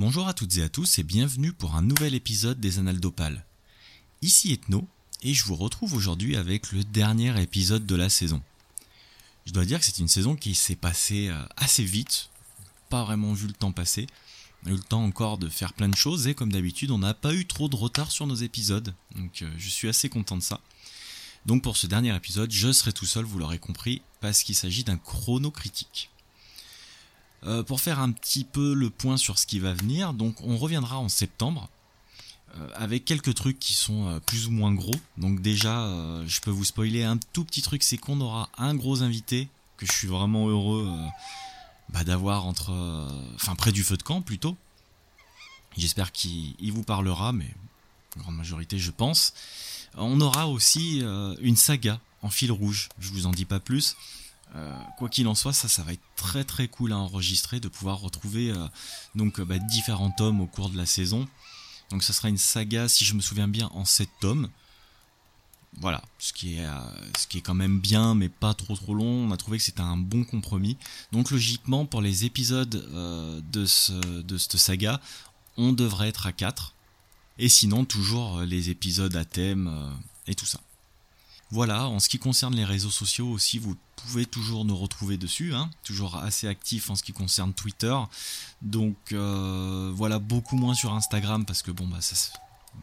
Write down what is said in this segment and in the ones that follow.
Bonjour à toutes et à tous et bienvenue pour un nouvel épisode des Annales d'Opale. Ici Ethno et je vous retrouve aujourd'hui avec le dernier épisode de la saison. Je dois dire que c'est une saison qui s'est passée euh, assez vite, pas vraiment vu le temps passer. Eu le temps encore de faire plein de choses et comme d'habitude on n'a pas eu trop de retard sur nos épisodes, donc euh, je suis assez content de ça. Donc pour ce dernier épisode, je serai tout seul, vous l'aurez compris, parce qu'il s'agit d'un chrono critique. Euh, pour faire un petit peu le point sur ce qui va venir, donc on reviendra en septembre euh, avec quelques trucs qui sont euh, plus ou moins gros. Donc déjà, je peux vous spoiler un tout petit truc, c'est qu'on aura un gros invité que je suis vraiment heureux bah, d'avoir entre, enfin près du feu de camp plutôt. J'espère qu'il vous parlera, mais grande majorité, je pense. On aura aussi une saga en fil rouge. Je vous en dis pas plus. Euh, quoi qu'il en soit, ça, ça va être très très cool à enregistrer, de pouvoir retrouver euh, donc bah, différents tomes au cours de la saison. Donc ça sera une saga, si je me souviens bien, en 7 tomes. Voilà, ce qui est, euh, ce qui est quand même bien, mais pas trop trop long. On a trouvé que c'était un bon compromis. Donc logiquement, pour les épisodes de, ce, de cette saga, on devrait être à 4. Et sinon, toujours les épisodes à thème et tout ça. Voilà, en ce qui concerne les réseaux sociaux aussi, vous pouvez toujours nous retrouver dessus, hein, toujours assez actif en ce qui concerne Twitter. Donc euh, voilà, beaucoup moins sur Instagram parce que bon bah c'est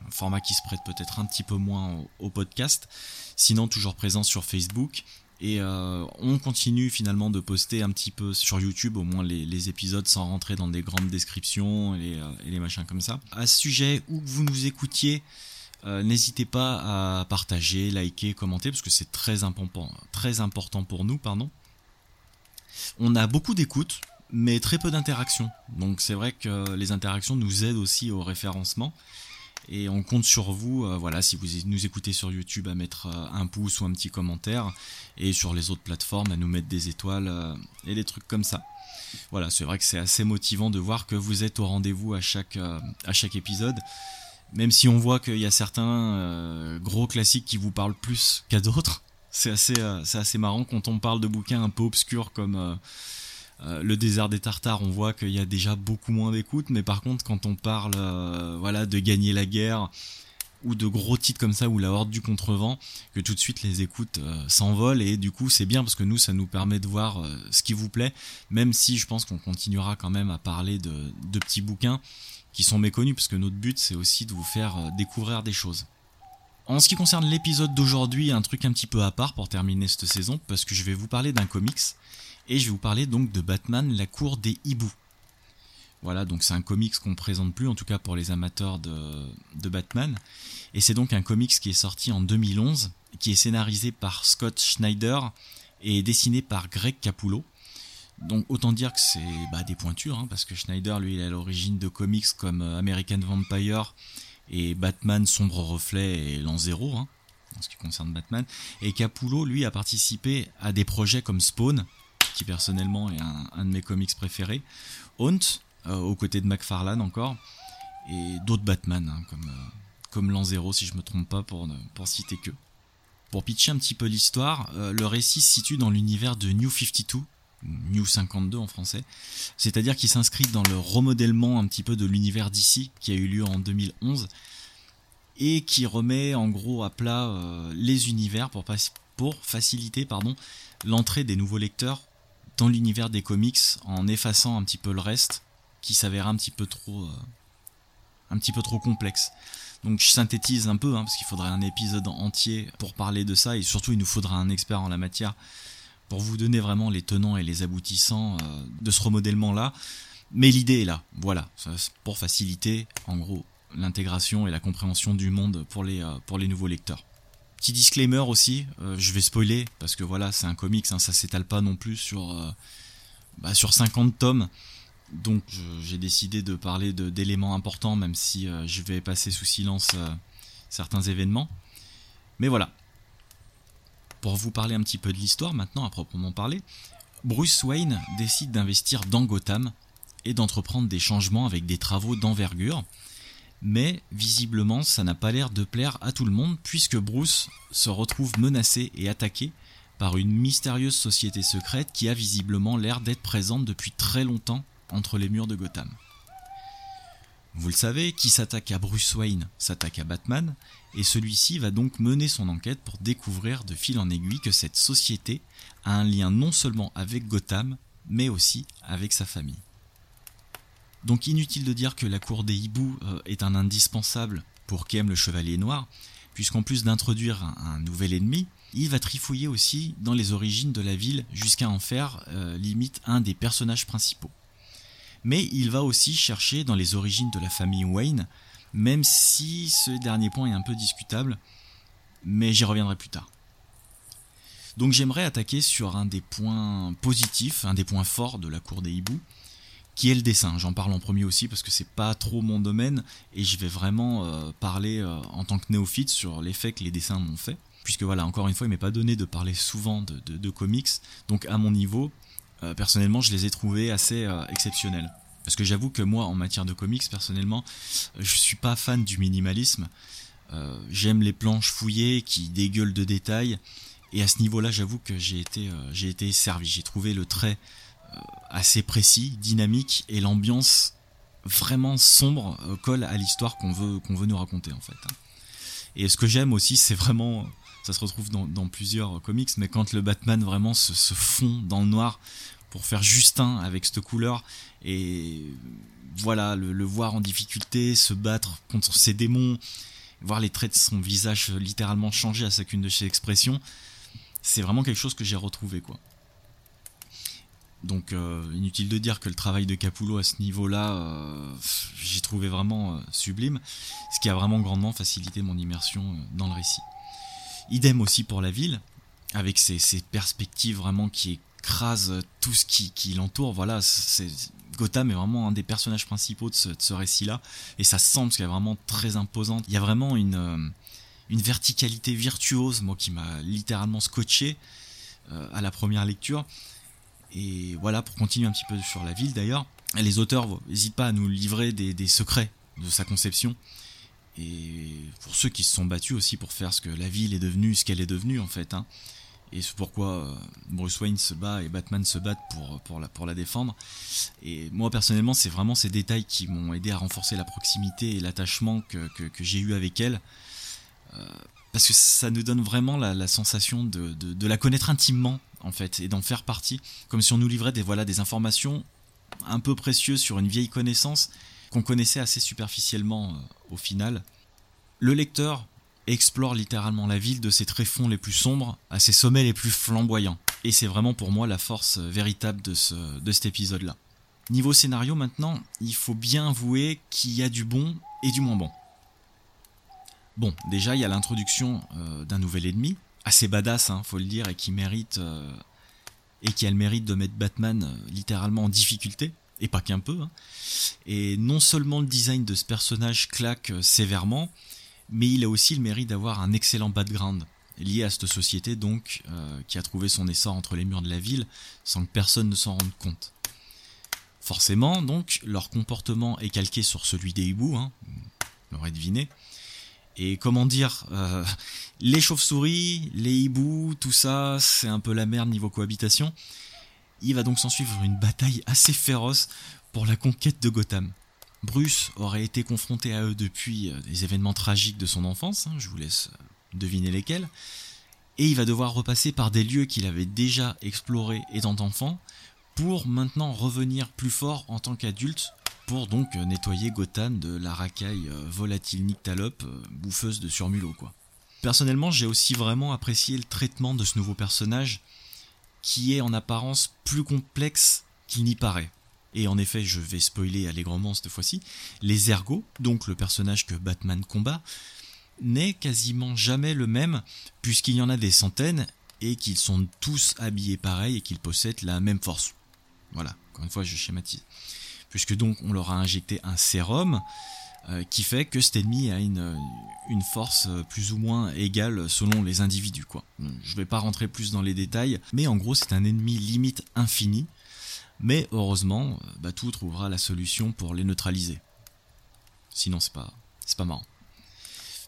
un format qui se prête peut-être un petit peu moins au, podcast. Sinon toujours présent sur Facebook. Et euh, on continue finalement de poster un petit peu sur YouTube, au moins les, épisodes sans rentrer dans des grandes descriptions et, euh, et les machins comme ça. À ce sujet, où vous nous écoutiez, euh, n'hésitez pas à partager, liker, commenter, parce que c'est très important, pour nous, pardon. On a beaucoup d'écoutes, mais très peu d'interactions. Donc c'est vrai que les interactions nous aident aussi au référencement. Et on compte sur vous, euh, voilà, si vous nous écoutez sur YouTube, à mettre euh, un pouce ou un petit commentaire, et sur les autres plateformes, à nous mettre des étoiles et des trucs comme ça. Voilà, c'est vrai que c'est assez motivant de voir que vous êtes au rendez-vous à chaque épisode même si on voit qu'il y a certains euh, gros classiques qui vous parlent plus qu'à d'autres, c'est assez, euh, c'est assez marrant quand on parle de bouquins un peu obscurs comme euh, Le désert des Tartares, on voit qu'il y a déjà beaucoup moins d'écoute, mais par contre quand on parle voilà, de gagner la guerre ou de gros titres comme ça ou la horde du contrevent, que tout de suite les écoutes s'envolent et du coup c'est bien parce que nous ça nous permet de voir ce qui vous plaît, même si je pense qu'on continuera quand même à parler de, de petits bouquins qui sont méconnus, parce que notre but c'est aussi de vous faire euh, découvrir des choses. En ce qui concerne l'épisode d'aujourd'hui, un truc un petit peu à part pour terminer cette saison, parce que je vais vous parler d'un comics, et je vais vous parler donc de Batman, la cour des hiboux. Voilà, donc c'est un comics qu'on ne présente plus, en tout cas pour les amateurs de, de Batman. Et c'est donc un comics qui est sorti en 2011, qui est scénarisé par Scott Schneider et dessiné par Greg Capullo. Donc autant dire que c'est bah, des pointures, hein, parce que Schneider, lui, il est à l'origine de comics comme euh, American Vampire et Batman Sombre Reflet et L'An Zéro, hein, en ce qui concerne Batman. Et Capullo, lui, a participé à des projets comme Spawn, qui personnellement est un, de mes comics préférés, Haunt, euh, aux côtés de McFarlane encore, et d'autres Batman, hein, comme, euh, comme L'An si je me trompe pas, pour, pour citer que. Pour pitcher un petit peu l'histoire, le récit se situe dans l'univers de New 52, New 52 en français, c'est-à-dire qu'il s'inscrit dans le remodèlement un petit peu de l'univers d'ici qui a eu lieu en 2011 et qui remet en gros à plat euh, les univers pour, faciliter l'entrée des nouveaux lecteurs dans l'univers des comics en effaçant un petit peu le reste qui s'avère un petit peu trop euh, un petit peu trop complexe. Donc je synthétise un peu hein, parce qu'il faudrait un épisode entier pour parler de ça et surtout il nous faudra un expert en la matière pour vous donner vraiment les tenants et les aboutissants euh, de ce remodèlement-là. Mais l'idée est là, voilà, pour faciliter en gros l'intégration et la compréhension du monde pour les, euh, pour les nouveaux lecteurs. Petit disclaimer aussi, euh, je vais spoiler, parce que voilà, c'est un comics, hein, ça s'étale pas non plus sur, bah, sur 50 tomes. Donc j'ai décidé de parler d'éléments importants, même si je vais passer sous silence certains événements. Mais voilà, pour vous parler un petit peu de l'histoire maintenant à proprement parler, Bruce Wayne décide d'investir dans Gotham et d'entreprendre des changements avec des travaux d'envergure. Mais visiblement ça n'a pas l'air de plaire à tout le monde puisque Bruce se retrouve menacé et attaqué par une mystérieuse société secrète qui a visiblement l'air d'être présente depuis très longtemps entre les murs de Gotham. Vous le savez, qui s'attaque à Bruce Wayne s'attaque à Batman, et celui-ci va donc mener son enquête pour découvrir de fil en aiguille que cette société a un lien non seulement avec Gotham, mais aussi avec sa famille. Donc inutile de dire que la cour des hiboux euh, est un indispensable pour Kem le Chevalier Noir, puisqu'en plus d'introduire un, nouvel ennemi, il va trifouiller aussi dans les origines de la ville jusqu'à en faire euh, limite un des personnages principaux. Mais il va aussi chercher dans les origines de la famille Wayne, même si ce dernier point est un peu discutable, mais j'y reviendrai plus tard. Donc j'aimerais attaquer sur un des points positifs, un des points forts de la cour des hiboux, qui est le dessin. J'en parle en premier aussi parce que c'est pas trop mon domaine et je vais vraiment euh, parler euh, en tant que néophyte sur l'effet que les dessins m'ont fait. Puisque voilà, encore une fois, il m'est pas donné de parler souvent de, comics, donc à mon niveau, euh, personnellement, je les ai trouvés assez exceptionnels. Parce que j'avoue que moi, en matière de comics, personnellement, je suis pas fan du minimalisme. J'aime les planches fouillées qui dégueulent de détails. Et à ce niveau-là, j'avoue que j'ai été, servi. J'ai trouvé le trait assez précis, dynamique et l'ambiance vraiment sombre euh, colle à l'histoire qu'on veut, qu'on veut nous raconter en fait. Et ce que j'aime aussi, c'est vraiment, ça se retrouve dans, plusieurs comics, mais quand le Batman vraiment se, fond dans le noir pour faire Justin avec cette couleur et voilà, le, voir en difficulté, se battre contre ses démons, voir les traits de son visage littéralement changer à chacune de ses expressions, c'est vraiment quelque chose que j'ai retrouvé quoi. Donc euh, inutile de dire que le travail de Capullo à ce niveau-là, euh, j'ai trouvé vraiment euh, sublime, ce qui a vraiment grandement facilité mon immersion dans le récit. Idem aussi pour la ville, avec ses, perspectives vraiment qui écrasent tout ce qui, l'entoure. Voilà, Gotham est vraiment un des personnages principaux de ce, récit-là, et ça semble qu'elle est vraiment très imposante. Il y a vraiment une, une verticalité virtuose, moi qui m'a littéralement scotché à la première lecture et voilà, pour continuer un petit peu sur la ville d'ailleurs, les auteurs n'hésitent pas à nous livrer des, secrets de sa conception. Et pour ceux qui se sont battus aussi pour faire ce que la ville est devenue, ce qu'elle est devenue en fait. Hein. Et c'est pourquoi euh, Bruce Wayne se bat et Batman se battent pour, pour, la, pour la défendre. Et moi personnellement, c'est vraiment ces détails qui m'ont aidé à renforcer la proximité et l'attachement que, que, j'ai eu avec elle. Euh, parce que ça nous donne vraiment la, sensation de, de, la connaître intimement en fait et d'en faire partie, comme si on nous livrait des voilà des informations un peu précieuses sur une vieille connaissance qu'on connaissait assez superficiellement euh, au final. Le lecteur explore littéralement la ville de ses tréfonds les plus sombres à ses sommets les plus flamboyants, et c'est vraiment pour moi la force euh, véritable de, ce, de cet épisode-là. Niveau scénario maintenant, il faut bien avouer qu'il y a du bon et du moins bon. Bon, déjà il y a l'introduction euh, d'un nouvel ennemi, assez badass, hein, faut le dire, et qui mérite et qui a le mérite de mettre Batman littéralement en difficulté, et pas qu'un peu. Hein. Et non seulement le design de ce personnage claque sévèrement, mais il a aussi le mérite d'avoir un excellent background lié à cette société donc qui a trouvé son essor entre les murs de la ville sans que personne ne s'en rende compte. Forcément, donc, leur comportement est calqué sur celui des hiboux, hein, on l'aurait deviné, et comment dire, euh, les chauves-souris, les hiboux, tout ça, c'est un peu la merde niveau cohabitation. Il va donc s'en suivre une bataille assez féroce pour la conquête de Gotham. Bruce aurait été confronté à eux depuis euh, des événements tragiques de son enfance, hein, je vous laisse euh, deviner lesquels, et il va devoir repasser par des lieux qu'il avait déjà explorés étant enfant, pour maintenant revenir plus fort en tant qu'adulte pour donc euh, nettoyer Gotham de la racaille volatile nyctalope, bouffeuse de surmulot quoi. Personnellement, j'ai aussi vraiment apprécié le traitement de ce nouveau personnage, qui est en apparence plus complexe qu'il n'y paraît. Et en effet, je vais spoiler allègrement cette fois-ci, les ergots, donc le personnage que Batman combat, n'est quasiment jamais le même, puisqu'il y en a des centaines, et qu'ils sont tous habillés pareil et qu'ils possèdent la même force. Voilà, encore une fois, je schématise puisque donc on leur a injecté un sérum qui fait que cet ennemi a une, une force euh, plus ou moins égale selon les individus. Quoi. Je vais pas rentrer plus dans les détails, mais en gros c'est un ennemi limite infini, mais heureusement, euh, tout trouvera la solution pour les neutraliser. Sinon c'est pas, c'est pas marrant.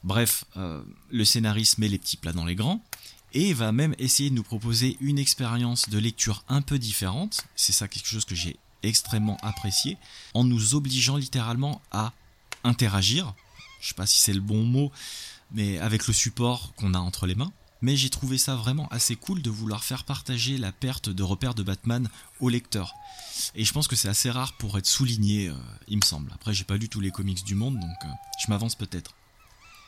Bref, le scénariste met les petits plats dans les grands, et va même essayer de nous proposer une expérience de lecture un peu différente. C'est ça quelque chose que j'ai extrêmement apprécié, en nous obligeant littéralement à interagir, je sais pas si c'est le bon mot, mais avec le support qu'on a entre les mains. Mais j'ai trouvé ça vraiment assez cool de vouloir faire partager la perte de repères de Batman au lecteur. Et je pense que c'est assez rare pour être souligné, euh, il me semble. Après, j'ai pas lu tous les comics du monde, donc euh, je m'avance peut-être.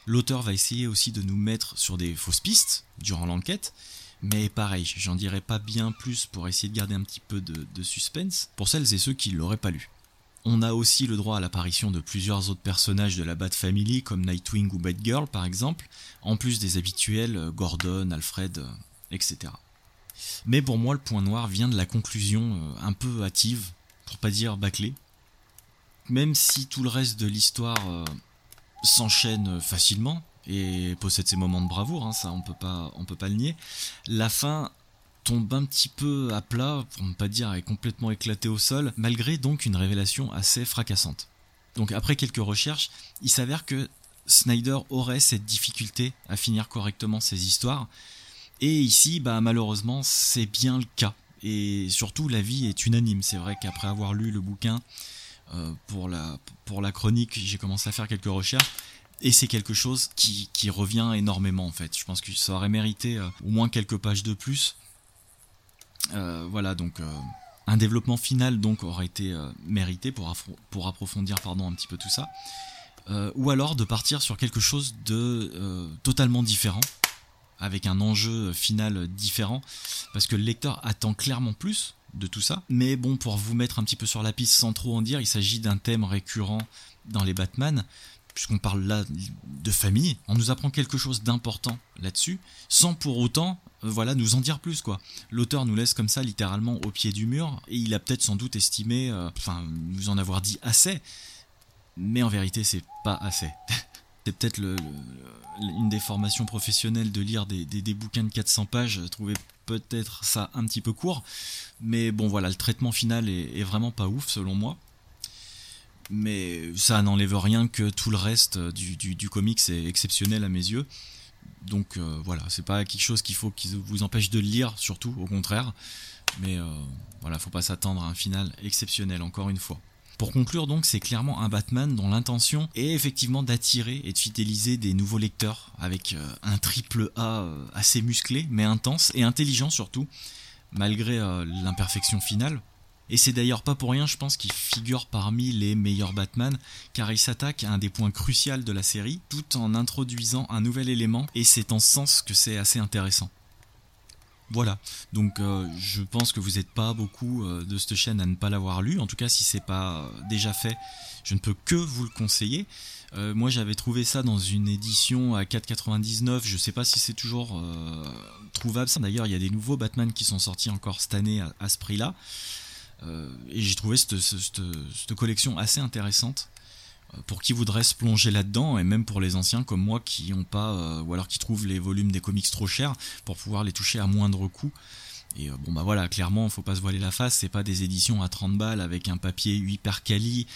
L'auteur va essayer aussi de nous mettre sur des fausses pistes durant l'enquête, mais pareil, j'en dirai pas bien plus pour essayer de garder un petit peu de, de suspense pour celles et ceux qui l'auraient pas lu. On a aussi le droit à l'apparition de plusieurs autres personnages de la Bat Family, comme Nightwing ou Batgirl par exemple, en plus des habituels euh, Gordon, Alfred, euh, etc. Mais pour moi, le point noir vient de la conclusion euh, un peu hâtive, pour pas dire bâclée. Même si tout le reste de l'histoire s'enchaîne facilement et possède ses moments de bravoure, hein, ça on peut pas, on peut pas le nier. La fin tombe un petit peu à plat, pour ne pas dire est complètement éclaté au sol, malgré donc une révélation assez fracassante. Donc après quelques recherches, il s'avère que Snyder aurait cette difficulté à finir correctement ses histoires, et ici, bah malheureusement, c'est bien le cas. Et surtout, l'avis est unanime. C'est vrai qu'après avoir lu le bouquin euh, pour, la, pour la chronique, j'ai commencé à faire quelques recherches. Et c'est quelque chose qui, qui, revient énormément en fait. Je pense que ça aurait mérité euh, au moins quelques pages de plus voilà, donc euh, un développement final donc aurait été euh, mérité pour, pour approfondir pardon, un petit peu tout ça. ou alors de partir sur quelque chose de totalement différent, avec un enjeu final différent, parce que le lecteur attend clairement plus de tout ça. Mais bon, pour vous mettre un petit peu sur la piste sans trop en dire, il s'agit d'un thème récurrent dans les Batman, puisqu'on parle là de famille, on nous apprend quelque chose d'important là-dessus, sans pour autant euh, voilà, nous en dire plus quoi. L'auteur nous laisse comme ça littéralement au pied du mur et il a peut-être sans doute estimé, euh, enfin nous en avoir dit assez, mais en vérité c'est pas assez. c'est peut-être une des formations professionnelles de lire des, des, bouquins de 400 pages, trouver peut-être ça un petit peu court, mais bon voilà, le traitement final est, vraiment pas ouf selon moi. Mais ça n'enlève rien que tout le reste du, du, du comics exceptionnel à mes yeux. Donc euh, voilà, c'est pas quelque chose qu'il faut qui vous empêche de le lire, surtout, au contraire. Mais euh, voilà, faut pas s'attendre à un final exceptionnel, encore une fois. Pour conclure donc, c'est clairement un Batman dont l'intention est effectivement d'attirer et de fidéliser des nouveaux lecteurs avec euh, un triple A assez musclé, mais intense et intelligent surtout, malgré l'imperfection finale. Et c'est d'ailleurs pas pour rien, je pense, qu'il figure parmi les meilleurs Batman, car il s'attaque à un des points cruciaux de la série, tout en introduisant un nouvel élément, et c'est en ce sens que c'est assez intéressant. Voilà, donc euh, je pense que vous n'êtes pas beaucoup euh, de cette chaîne à ne pas l'avoir lu. En tout cas, si c'est pas déjà fait, je ne peux que vous le conseiller. Euh, moi, j'avais trouvé ça dans une édition à 4,99. Je sais pas si c'est toujours trouvable. D'ailleurs, il y a des nouveaux Batman qui sont sortis encore cette année à ce prix-là. Euh, et j'ai trouvé cette, cette, collection assez intéressante euh, pour qui voudrait se plonger là-dedans et même pour les anciens comme moi qui ont pas euh, ou alors qui trouvent les volumes des comics trop chers pour pouvoir les toucher à moindre coût et euh, bon bah voilà, clairement, faut pas se voiler la face, c'est pas des éditions à 30 balles avec un papier hyper quali,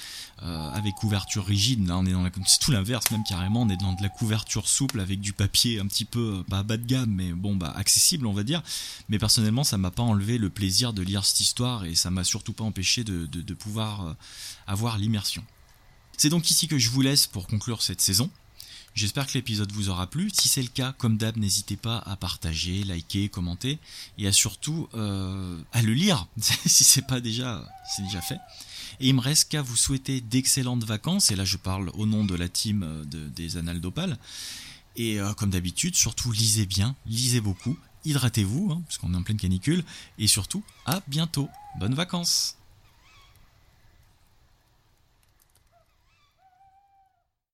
euh, avec couverture rigide. Là, on est dans la, c'est tout l'inverse même carrément. On est dans de la couverture souple avec du papier un petit peu pas bas de gamme, mais bon bah accessible, on va dire. Mais personnellement, ça m'a pas enlevé le plaisir de lire cette histoire et ça m'a surtout pas empêché de pouvoir euh, avoir l'immersion. C'est donc ici que je vous laisse pour conclure cette saison. J'espère que l'épisode vous aura plu. Si c'est le cas, comme d'hab, n'hésitez pas à partager, liker, commenter et à surtout euh, à le lire si c'est pas déjà, déjà fait. Et il me reste qu'à vous souhaiter d'excellentes vacances. Et là, je parle au nom de la team euh, des Annales d'Opale. Et euh, comme d'habitude, surtout lisez bien, lisez beaucoup, hydratez-vous, hein, parce qu'on est en pleine canicule. Et surtout, à bientôt. Bonnes vacances